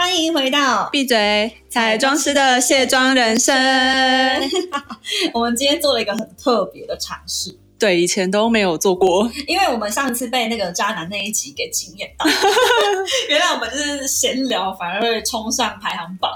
欢迎回到闭嘴！彩妆师的卸妆人生。我们今天做了一个很特别的尝试，对，以前都没有做过。因为我们上次被那个渣男那一集给惊艳到，原来我们就是闲聊反而会冲上排行榜，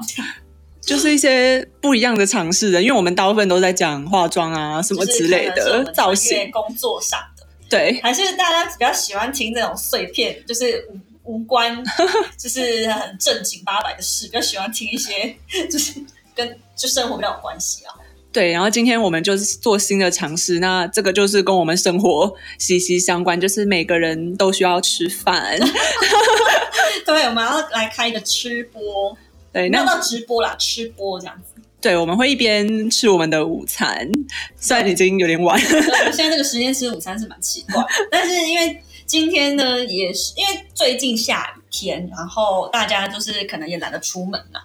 就是一些不一样的尝试的，因为我们大部分都在讲化妆啊什么之类的造型、工作上的。对，还是大家比较喜欢听这种碎片，就是无关，就是很正经八百的事，比较喜欢听一些 就是跟就生活比较有关系啊。对，然后今天我们就是做新的尝试，那这个就是跟我们生活息息相关，就是每个人都需要吃饭。对，我们要来开一个吃播，对，那到直播啦，吃播这样子。对，我们会一边吃我们的午餐，虽然已经有点晚。现在这个时间吃午餐是蛮奇怪，但是因为。今天呢，也是因为最近下雨天，然后大家就是可能也懒得出门了。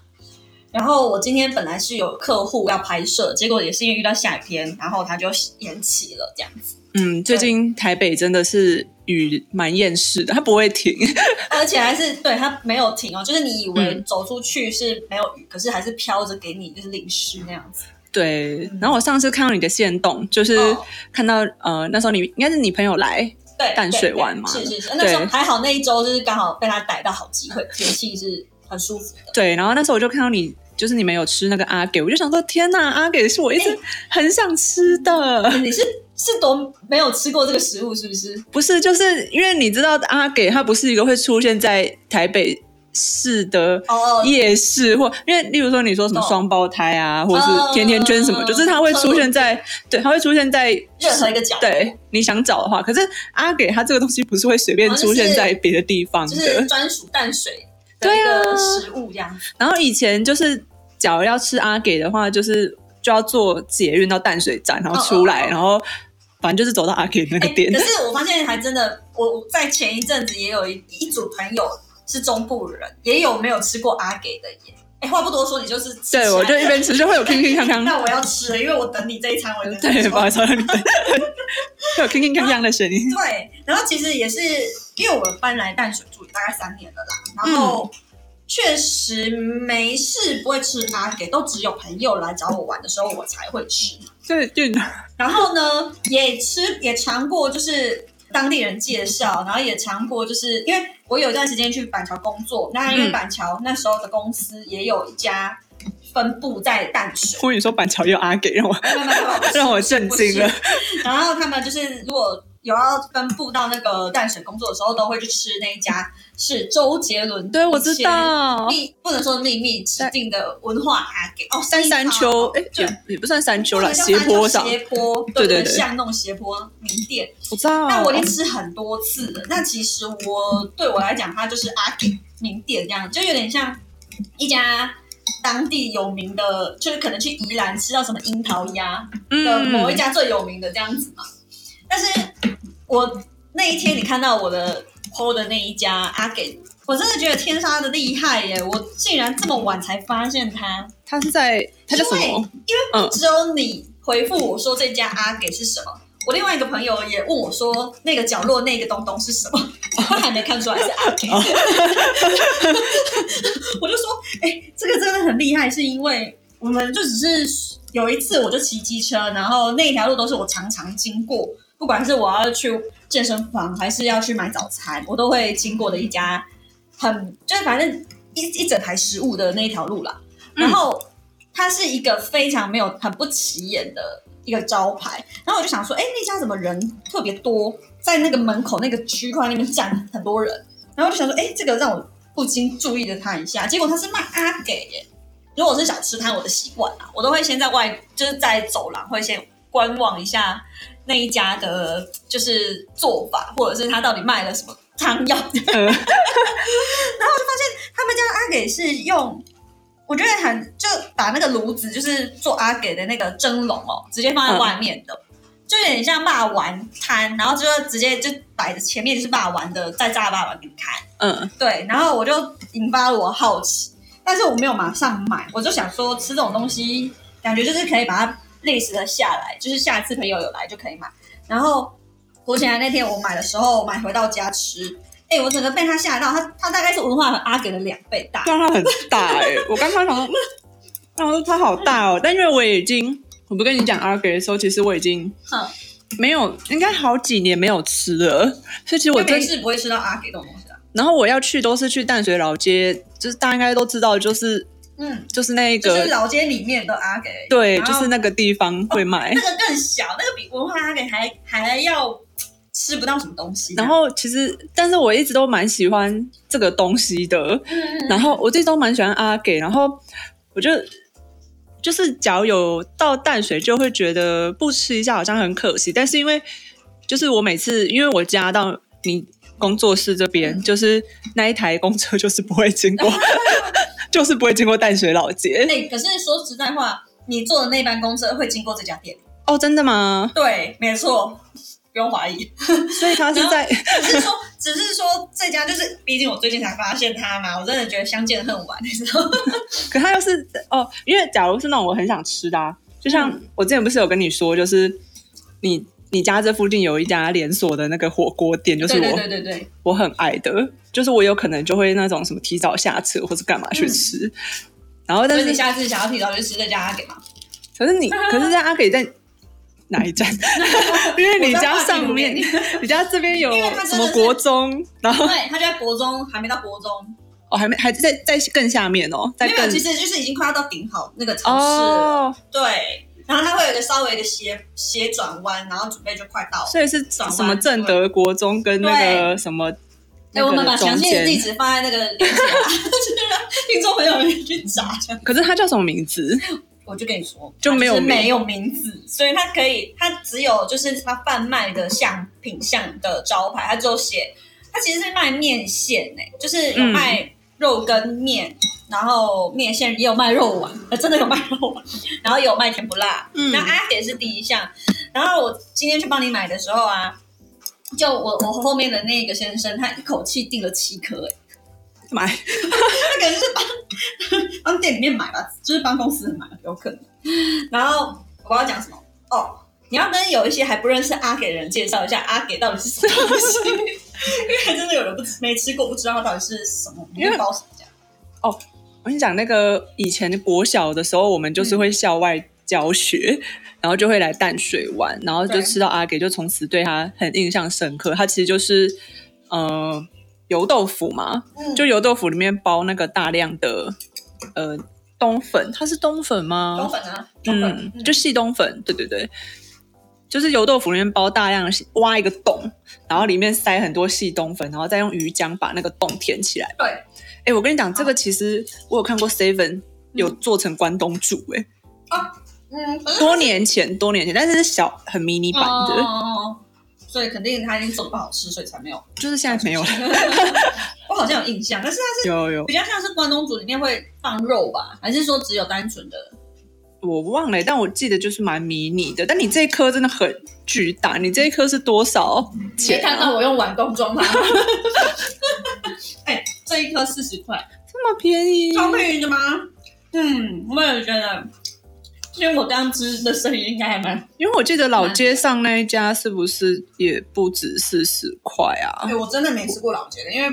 然后我今天本来是有客户要拍摄，结果也是因为遇到下雨天，然后他就延期了这样子。嗯，最近台北真的是雨蛮厌世的，它不会停，而且还是对它没有停哦。就是你以为走出去是没有雨，可是还是飘着给你，就是淋湿那样子。对。然后我上次看到你的线动，就是看到呃那时候你应该是你朋友来。对淡水湾嘛，是是是，那时候还好那一周就是刚好被他逮到好机会，天气是很舒服的。对，然后那时候我就看到你，就是你们有吃那个阿给，我就想说天呐，阿给是我一直很想吃的。你是是多没有吃过这个食物是不是？不是，就是因为你知道阿给它不是一个会出现在台北。市的夜市，或因为例如说你说什么双胞胎啊，或者是甜甜圈什么，就是它会出现在，对，它会出现在任何一个角。对，你想找的话，可是阿给它这个东西不是会随便出现在别的地方的，专属淡水的一个食物这样。然后以前就是，假如要吃阿给的话，就是就要坐捷运到淡水站，然后出来，然后反正就是走到阿给那个店。可是我发现还真的，我在前一阵子也有一一组朋友。是中部人，也有没有吃过阿给的耶？哎，话不多说，你就是对我就一边吃就会有 铿铿锵锵。那我要吃了，因为我等你这一餐，我 对，不好意思，会有铿铿锵锵的声音。对，然后其实也是因为我们搬来淡水住大概三年了啦，然后确实没事不会吃阿给，都只有朋友来找我玩的时候我才会吃。对对。然后呢，也吃也尝过，就是当地人介绍，然后也尝过，就是因为。我有一段时间去板桥工作，那因为板桥那时候的公司也有一家分布在淡水。我跟你说，板桥有阿给，让我 让我震惊了。然后他们就是如果。有要分布到那个淡水工作的时候，都会去吃那一家，是周杰伦对我知道秘不能说秘密指定的文化阿给哦，三山丘哎，也也不算山丘了，斜坡上斜坡对对对，像那种斜坡名店，我知道。那我已经吃很多次了。那其实我对我来讲，它就是阿给名店这样，就有点像一家当地有名的，就是可能去宜兰吃到什么樱桃鸭的某一家最有名的这样子嘛。但是我那一天你看到我的 PO 的那一家阿给，我真的觉得天杀的厉害耶！我竟然这么晚才发现他，他是在他叫什么？因为只有你回复我说这家阿给是什么，我另外一个朋友也问我说那个角落那个东东是什么，他还没看出来是阿给。我就说，哎，这个真的很厉害，是因为我们就只是有一次我就骑机车，然后那条路都是我常常经过。不管是我要去健身房，还是要去买早餐，我都会经过的一家很就是反正一一整排食物的那一条路啦。然后它是一个非常没有很不起眼的一个招牌。然后我就想说，哎，那家怎么人特别多，在那个门口那个区块那边站很多人。然后我就想说，哎，这个让我不禁注意了他一下。结果他是卖阿给耶。如果是小吃摊，我的习惯啊，我都会先在外，就是在走廊会先。观望一下那一家的，就是做法，或者是他到底卖了什么汤药。然后我就发现他们家阿给是用，我觉得很就把那个炉子，就是做阿给的那个蒸笼哦，直接放在外面的。就有点像霸丸摊，然后就直接就摆着前面就是霸丸的，再炸霸丸给你看。嗯，对。然后我就引发了我好奇，但是我没有马上买，我就想说吃这种东西，感觉就是可以把它历史的下来，就是下次朋友有来就可以买。然后果起来那天我买的时候，买回到家吃，哎，我整个被他吓到，他他大概是文化和阿给的两倍大，但它很大哎。我刚刚想说，那我说它好大哦，但因为我已经。我不跟你讲阿给的时候，其实我已经没有，应该好几年没有吃了。所以其实我真是不会吃到阿给这种东西啊。然后我要去都是去淡水老街，就是大家应该都知道，就是嗯，就是那个就是老街里面的阿给，对，就是那个地方会卖。那个更小，那个比文化阿给还还要吃不到什么东西。然后其实，但是我一直都蛮喜欢这个东西的。然后我一直都蛮喜欢阿给，然后我就。就是只要有到淡水，就会觉得不吃一下好像很可惜。但是因为就是我每次因为我家到你工作室这边，就是那一台公车就是不会经过，就是不会经过淡水老街。哎，可是说实在话，你坐的那班公车会经过这家店哦？真的吗？对，没错。不用怀疑，所以他是在，只是说，只是说这家就是，毕竟我最近才发现他嘛，我真的觉得相见恨晚，你知道吗？可他又是哦，因为假如是那种我很想吃的，就像我之前不是有跟你说，就是你你家这附近有一家连锁的那个火锅店，就是我对对对，我很爱的，就是我有可能就会那种什么提早下车或者干嘛去吃，然后但是你下次想要提早去吃这家阿给吗？可是你，可是这阿给在。哪一站？因为你家上面，你家这边有什么国中？然后对，他就在国中，还没到国中哦，还没，还在在更下面哦，在更其实就是已经快要到顶好那个城市了。对，然后它会有一个稍微的斜斜转弯，然后准备就快到了。所以是转什么正德国中跟那个什么？哎，我们把详细的地址放在那个链接 听众朋友们去找。可是它叫什么名字？我就跟你说，就没有没有名字，所以它可以，它只有就是它贩卖的像品相的招牌，它只有写，它其实是卖面线诶，就是有卖肉跟面，然后面线也有卖肉丸，呃，真的有卖肉丸，然后有卖甜不辣，嗯那阿姐是第一项，然后我今天去帮你买的时候啊，就我我后面的那个先生，他一口气订了七颗诶。买，他可能是帮帮店里面买吧，就是帮公司买，有可能。然后我要讲什么？哦，你要跟有一些还不认识阿给的人介绍一下阿给到底是什么东西，因为还真的有人不没吃过，不知道它到底是什么面包什么这样。哦，我跟你讲，那个以前国小的时候，我们就是会校外教学，然后就会来淡水玩，然后就吃到阿给，就从此对他很印象深刻。他其实就是，呃。油豆腐嘛，就油豆腐里面包那个大量的呃冬粉，它是冬粉吗？冬粉啊，嗯，就细冬粉，对对对，就是油豆腐里面包大量的挖一个洞，然后里面塞很多细冬粉，然后再用鱼浆把那个洞填起来。对，哎，我跟你讲，这个其实我有看过 Seven 有做成关东煮，哎，啊，嗯，多年前，多年前，但是是小很迷你版的。哦所以肯定他已经做的不好吃，所以才没有。就是现在没有了。我好像有印象，但是它是有有比较像是关东煮里面会放肉吧，还是说只有单纯的？我忘了，但我记得就是蛮迷你的。但你这一颗真的很巨大，你这一颗是多少钱？看到我用碗公装它。哎，这一颗四十块，这么便宜？超便宜的吗？嗯，我也觉得。因为我当时的声音应该还蛮，因为我记得老街上那一家是不是也不止四十块啊？对，我真的没吃过老街的，因为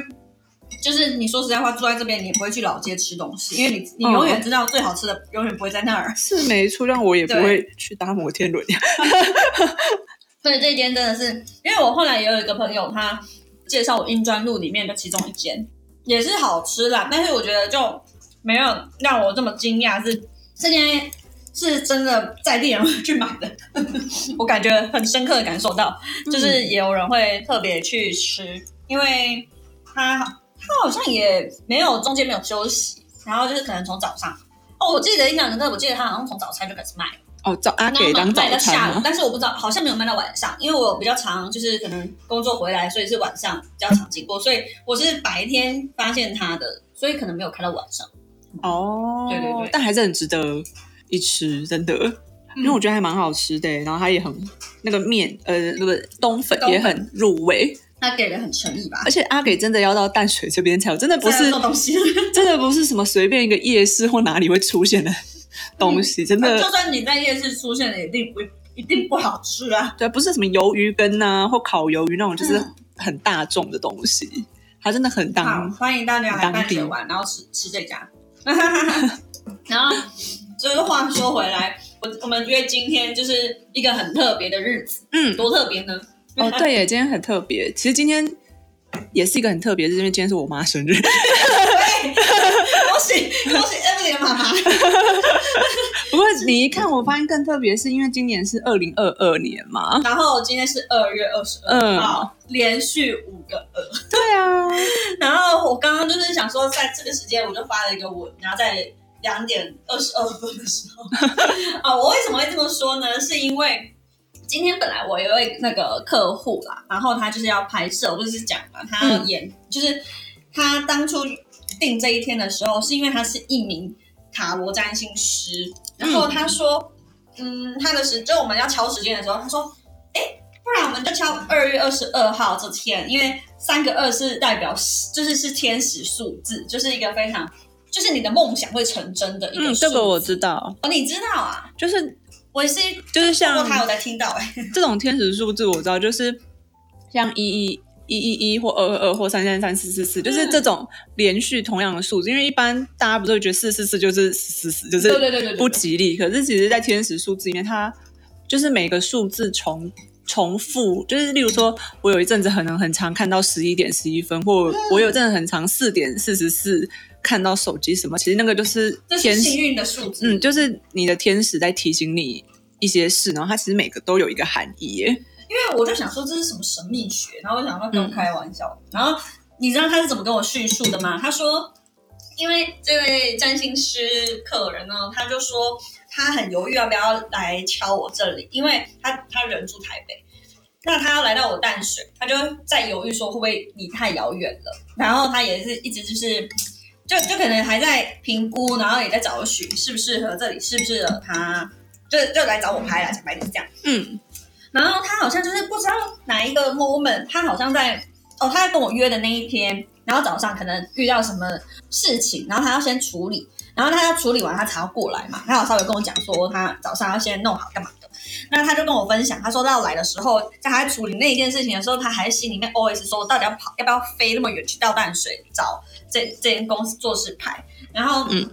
就是你说实在话，住在这边你也不会去老街吃东西，因为你你永远知道最好吃的永远不会在那儿。是没错，让我也不会去搭摩天轮。对，这一间真的是，因为我后来也有一个朋友，他介绍我英专路里面的其中一间，也是好吃啦，但是我觉得就没有让我这么惊讶，是这间。是真的在地人会去买的，我感觉很深刻的感受到，就是也有人会特别去吃，因为他他好像也没有中间没有休息，然后就是可能从早上哦，我记得印象深刻，我记得他好像从早餐就开始卖。哦，早阿给当早餐但是我不知道，好像没有卖到晚上，因为我比较长，就是可能工作回来，所以是晚上比较常经过，所以我是白天发现他的，所以可能没有开到晚上。哦，对对对，但还是很值得一吃，真的，因为我觉得还蛮好吃的，然后它也很那个面，呃，那个冬粉也很入味。他给的很诚意吧，而且阿给真的要到淡水这边才有，真的不是东西，真的不是什么随便一个夜市或哪里会出现的 东西，真的。就算你在夜市出现了，一定不一定不好吃啊。对，不是什么鱿鱼羹啊或烤鱿鱼那种，就是很大众的东西，它真的很当。欢迎大家来淡水玩，然后吃吃这家。然后，就是话说回来，我我们约今天就是一个很特别的日子，嗯，多特别呢。哦，对耶，今天很特别。其实今天也是一个很特别，是因为今天是我妈生日。恭喜恭喜 Emily 的妈妈！不过你一看，我发现更特别，是因为今年是二零二二年嘛。然后今天是二月二十二号，连续五个二。对啊。然后我刚刚就是想说，在这个时间我就发了一个文，然后在两点二十二分的时候，啊，我为什么会这么说呢？是因为。今天本来我有位那个客户啦，然后他就是要拍摄，我不是讲嘛，他演，就是他当初定这一天的时候，是因为他是一名塔罗占星师，然后他说，嗯，他的时就我们要敲时间的时候，他说，哎，不然我们就敲二月二十二号这天，因为三个二是代表就是是天使数字，就是一个非常就是你的梦想会成真的一个。嗯，这个我知道。哦，你知道啊？就是。我是就是像他有在听到哎，这种天使数字我知道，就是像一一一一一或二二二或三三三四四四，就是这种连续同样的数字。因为一般大家不都会觉得四四四就是死死就是对对对对不吉利，可是其实，在天使数字里面，它就是每个数字重重复，就是例如说，我有一阵子可能很常看到十一点十一分，或我有阵子很常四点四十四。看到手机什么，其实那个就是天幸运的数字，嗯，就是你的天使在提醒你一些事，然后它其实每个都有一个含义耶。因为我就想说这是什么神秘学，然后我想说跟我开玩笑，然后你知道他是怎么跟我叙述的吗？他说，因为这位占星师客人呢，他就说他很犹豫要不要来敲我这里，因为他他人住台北，那他要来到我淡水，他就在犹豫说会不会离太遥远了，然后他也是一直就是。就就可能还在评估，然后也在找寻适不适合这里，适不适合他，就就来找我拍了，讲白点这样。嗯，然后他好像就是不知道哪一个 moment，他好像在哦，他在跟我约的那一天，然后早上可能遇到什么事情，然后他要先处理，然后他要处理完他才要过来嘛。他有稍微跟我讲说，他早上要先弄好干嘛的。那他就跟我分享，他说到来的时候，在他处理那一件事情的时候，他还心里面 always 说，到底要跑，要不要飞那么远去倒淡水找。这这间公司做事牌，然后嗯，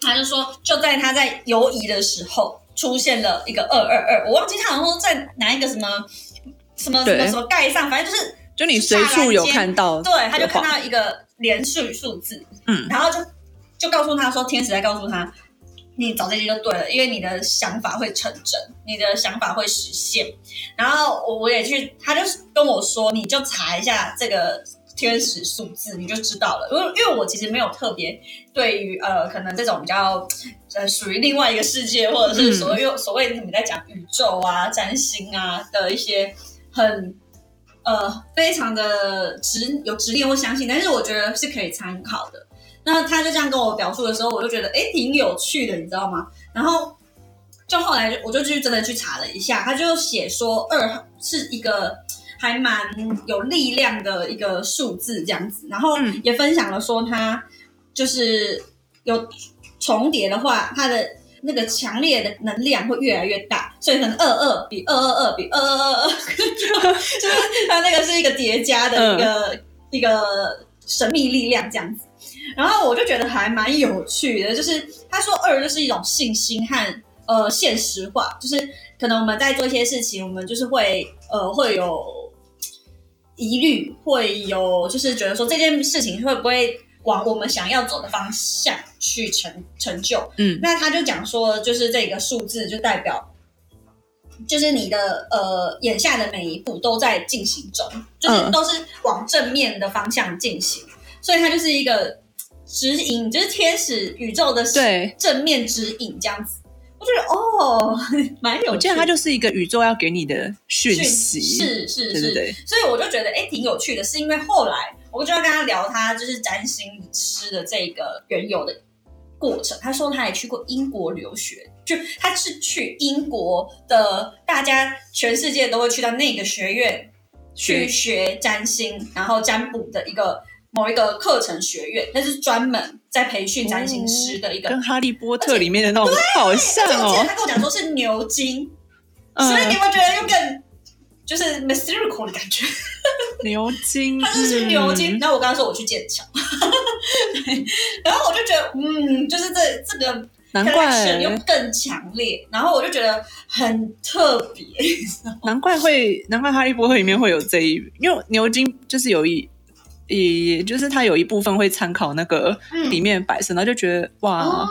他就说就在他在犹疑的时候，出现了一个二二二，我忘记他好像说在哪一个什么什么什么什么盖上，反正就是就你随处有看到，对，他就看到一个连续数字，嗯，然后就就告诉他说，天使在告诉他，你找这些就对了，因为你的想法会成真，你的想法会实现。然后我我也去，他就跟我说，你就查一下这个。天使数字你就知道了，因为因为我其实没有特别对于呃可能这种比较呃属于另外一个世界，或者是所谓所谓你在讲宇宙啊、占星啊的一些很呃非常的执有执念或相信，但是我觉得是可以参考的。那他就这样跟我表述的时候，我就觉得哎挺有趣的，你知道吗？然后就后来我就去真的去查了一下，他就写说二是一个。还蛮有力量的一个数字，这样子，然后也分享了说，他就是有重叠的话，他的那个强烈的能量会越来越大，所以可能二二比二二二比二二二二，就是它那个是一个叠加的一个一个神秘力量这样子。然后我就觉得还蛮有趣的，就是他说二就是一种信心和呃现实化，就是可能我们在做一些事情，我们就是会呃会有。疑虑会有，就是觉得说这件事情会不会往我们想要走的方向去成成就？嗯，那他就讲说，就是这个数字就代表，就是你的呃眼下的每一步都在进行中，就是都是往正面的方向进行，所以它就是一个指引，就是天使宇宙的对正面指引这样子。我觉得哦，蛮有。我记得它就是一个宇宙要给你的讯息，是是是，对对。所以我就觉得哎，挺有趣的，是因为后来我就要跟他聊他就是占星师的这个原有的过程。他说他也去过英国留学，就他是去英国的，大家全世界都会去到那个学院去学占星，然后占卜的一个。某一个课程学院，那是专门在培训占星师的一个，跟《哈利波特》里面的那种好像哦。他跟我讲说是牛津，所以你会觉得又更就是 mystical 的感觉。牛津，他就是牛津。然后我刚刚说我去剑桥，然后我就觉得，嗯，就是这这个难怪又更强烈，然后我就觉得很特别。难怪会，难怪《哈利波特》里面会有这一，因为牛津就是有一。也就是他有一部分会参考那个里面摆设，然后就觉得哇，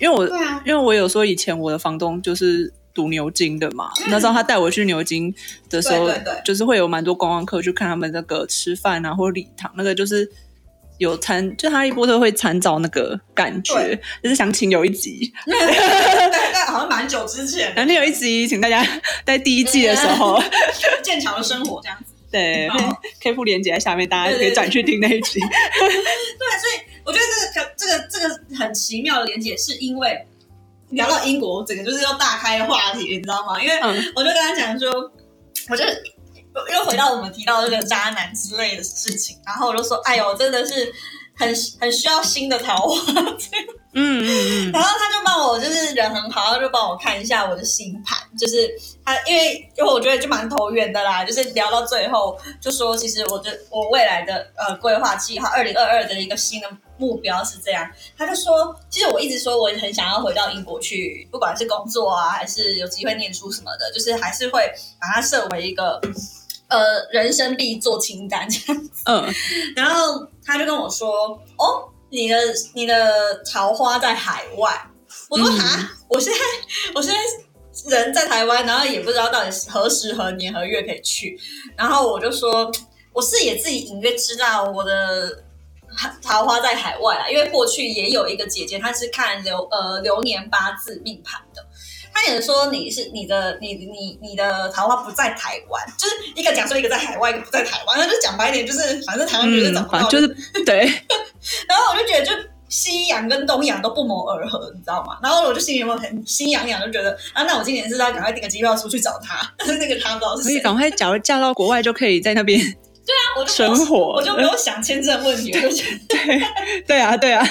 因为我因为我有说以前我的房东就是读牛津的嘛，那时候他带我去牛津的时候，就是会有蛮多观光客去看他们那个吃饭啊或礼堂，那个就是有参就哈利波特会参照那个感觉，就是想请有一集，对，好像蛮久之前，反正有一集请大家 在第一季的时候，剑桥的生活这样子。对，K 铺连接在下面，大家可以转去听那一集。对，所以我觉得这个这个这个很奇妙的连接，是因为聊到英国，整个就是要大开话题，你知道吗？因为我就跟他讲说，我就又回到我们提到这个渣男之类的事情，然后我就说，哎呦，真的是。很很需要新的桃花，嗯嗯嗯，然后他就帮我，就是人很好，他就帮我看一下我的星盘，就是他，因为因为我觉得就蛮投缘的啦，就是聊到最后就说，其实我的我未来的呃规划计划，二零二二的一个新的目标是这样，他就说，其实我一直说我很想要回到英国去，不管是工作啊，还是有机会念书什么的，就是还是会把它设为一个。呃，人生必做清单这样子。嗯，然后他就跟我说：“哦，你的你的桃花在海外。”我说：“啊，我现在 我现在人在台湾，然后也不知道到底何时何年何月可以去。”然后我就说：“我是也自己隐约知道我的桃花在海外啊，因为过去也有一个姐姐，她是看流呃流年八字命盘的。”他也说你是你的你你你的桃花不在台湾，就是一个讲说一个在海外，一个不在台湾，那就讲白点，就是反正台湾女是找不到，就是 对。然后我就觉得，就西洋跟东洋都不谋而合，你知道吗？然后我就心里有没有很心痒痒，就觉得啊，那我今年是要赶快订个机票出去找他，但 是那个他不知道是谁，赶快假如嫁到国外就可以在那边。对啊，我就生活，我就不用想签证问题，我就觉得对对啊对啊，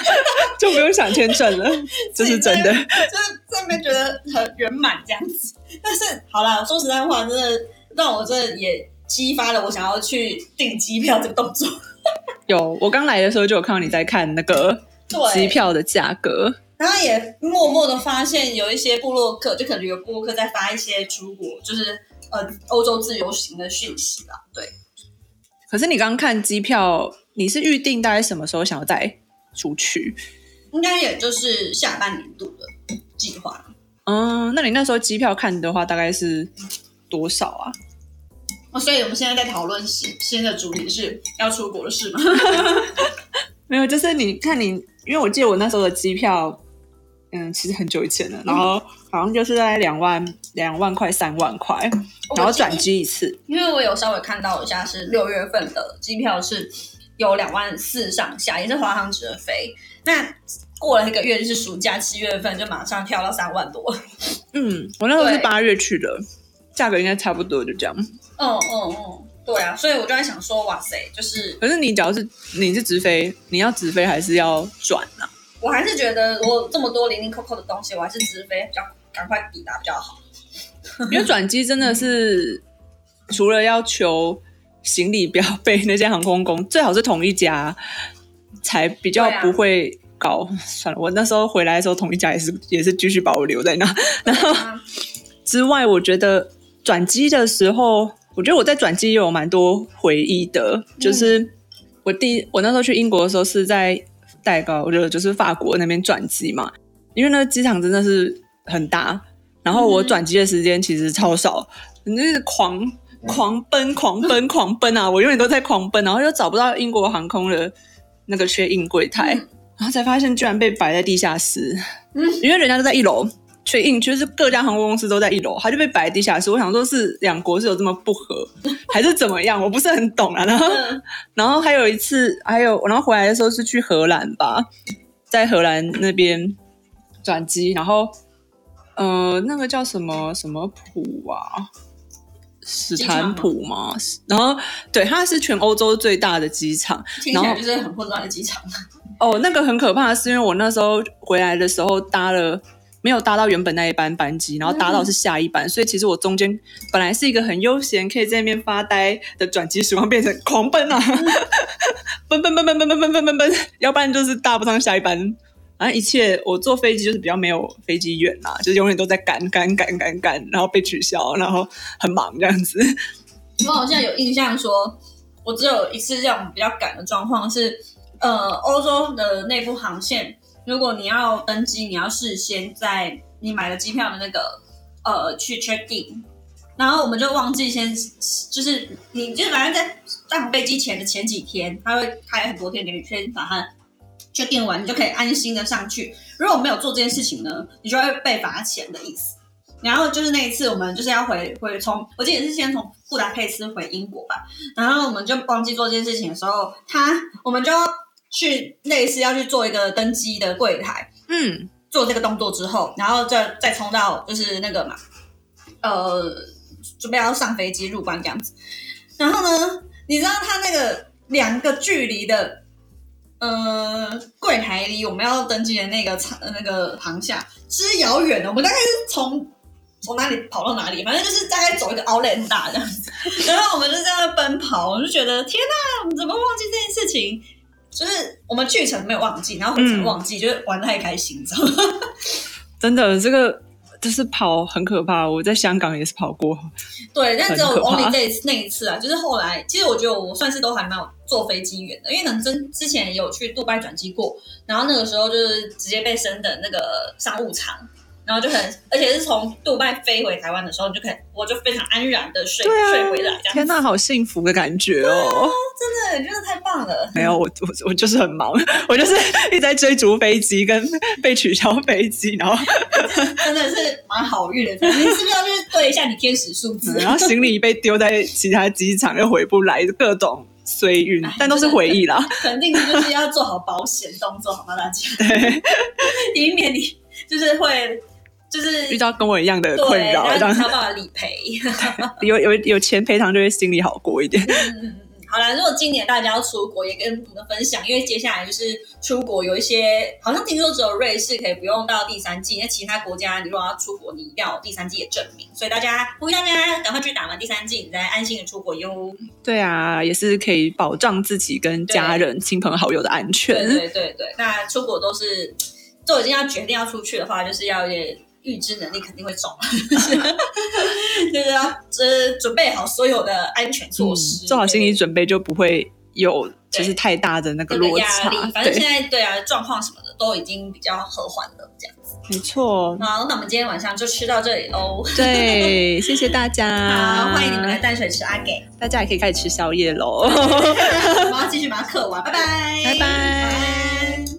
就不用想签证了，这是真的，就是觉得很圆满这样子。但是好啦，说实在话，真的让我真的也激发了我想要去订机票这个动作。有，我刚来的时候就有看到你在看那个机票的价格，然后也默默的发现有一些部落客，就可能有部落客在发一些出国，就是呃欧洲自由行的讯息啦，对。可是你刚刚看机票，你是预定大概什么时候想要再出去？应该也就是下半年度的计划。嗯，那你那时候机票看的话，大概是多少啊？哦，所以我们现在在讨论新新的主题是要出国的事吗？没有，就是你看你，因为我记得我那时候的机票，嗯，其实很久以前了，然后好像就是在两万两万块三万块。然后转机一次，因为我有稍微看到一下，是六月份的机票是有两万四上下，也是华航直飞。那过了一个月就是暑假，七月份就马上跳到三万多。嗯，我那时候是八月去的，价格应该差不多，就这样。嗯嗯嗯，对啊，所以我就在想说，哇塞，就是，可是你只要是你是直飞，你要直飞还是要转呢？我还是觉得我这么多零零扣扣的东西，我还是直飞比较赶快抵达比较好。因为转机真的是除了要求行李不要被那些航空公最好是同一家才比较不会搞。算了，我那时候回来的时候，同一家也是也是继续把我留在那。然后之外，我觉得转机的时候，我觉得我在转机也有蛮多回忆的。就是我第我那时候去英国的时候是在代高，我觉得就是法国那边转机嘛，因为那个机场真的是很大。然后我转机的时间其实超少，那是狂狂奔、狂奔、狂奔啊！我永远都在狂奔，然后又找不到英国航空的那个缺印柜台，然后才发现居然被摆在地下室，嗯，因为人家都在一楼，确印就是各家航空公司都在一楼，他就被摆地下室。我想说，是两国是有这么不和，还是怎么样？我不是很懂啊。然后，然后还有一次，还有然后回来的时候是去荷兰吧，在荷兰那边转机，然后呃，那个叫什么什么普啊，史坦普吗？然后对，它是全欧洲最大的机场，听起来就是很混乱的机场。哦，那个很可怕，是因为我那时候回来的时候搭了。没有搭到原本那一班班机，然后搭到是下一班，所以其实我中间本来是一个很悠闲，可以在那边发呆的转机时光，变成狂奔啊，奔奔奔奔奔奔奔奔奔奔，要不然就是搭不上下一班。反正一切我坐飞机就是比较没有飞机远啊，就是永远都在赶赶赶赶赶，然后被取消，然后很忙这样子。我好像有印象说，我只有一次这种比较赶的状况是，呃，欧洲的内部航线。如果你要登机，你要事先在你买的机票的那个呃去 check in，然后我们就忘记先，就是你就反正在上飞机前的前几天，他会开很多天给你先把它 check in 完，你就可以安心的上去。如果没有做这件事情呢，你就会被罚钱的意思。然后就是那一次，我们就是要回回从，我记得是先从布达佩斯回英国吧，然后我们就忘记做这件事情的时候，他我们就。去类似要去做一个登机的柜台，嗯，做这个动作之后，然后再再冲到就是那个嘛，呃，准备要上飞机入关这样子。然后呢，你知道他那个两个距离的，呃，柜台离我们要登记的那个场那个航厦之遥远的，我们大概是从从哪里跑到哪里，反正就是大概走一个 Outlet 大这样子。然后我们就在那奔跑，我就觉得天哪，怎么忘记这件事情？就是我们去程没有忘记，然后回程忘记，就是玩的太开心，你知道吗？真的，这个就是跑很可怕。我在香港也是跑过，对，但只有 only 这那一次啊。就是后来，其实我觉得我算是都还蛮有坐飞机缘的，因为可能真之前也有去杜拜转机过，然后那个时候就是直接被升的那个商务舱。然后就很，而且是从杜拜飞回台湾的时候，你就可以，我就非常安然的睡睡回来。天哪，好幸福的感觉哦！真的，真的太棒了。没有，我我我就是很忙，我就是一直在追逐飞机跟被取消飞机，然后 真的是蛮好运的。你是不是要去对一下你天使数字？然后行李被丢在其他机场又回不来，各种随运，但都是回忆啦。肯定就是要做好保险动作，好吗，大家？对，以免你就是会。就是遇到跟我一样的困扰，然后想办法理赔，有有有钱赔偿就会心里好过一点。嗯嗯嗯好了，如果今年大家要出国，也跟你们分享，因为接下来就是出国有一些，好像听说只有瑞士可以不用到第三季，那其他国家你如果要出国，你一定要有第三季的证明。所以大家呼吁大家赶快去打完第三季，你再安心的出国哟。对啊，也是可以保障自己跟家人、亲朋好友的安全。对对对对，那出国都是都已经要决定要出去的话，就是要也。预知能力肯定会重，就是要呃准备好所有的安全措施，做好心理准备，就不会有就是太大的那个落差。反正现在对啊，状况什么的都已经比较和缓了，这样子。没错。好，那我们今天晚上就吃到这里喽。对，谢谢大家。好，欢迎你们来淡水吃阿给。大家也可以开始吃宵夜喽。我们要继续把它刻完，拜拜，拜拜。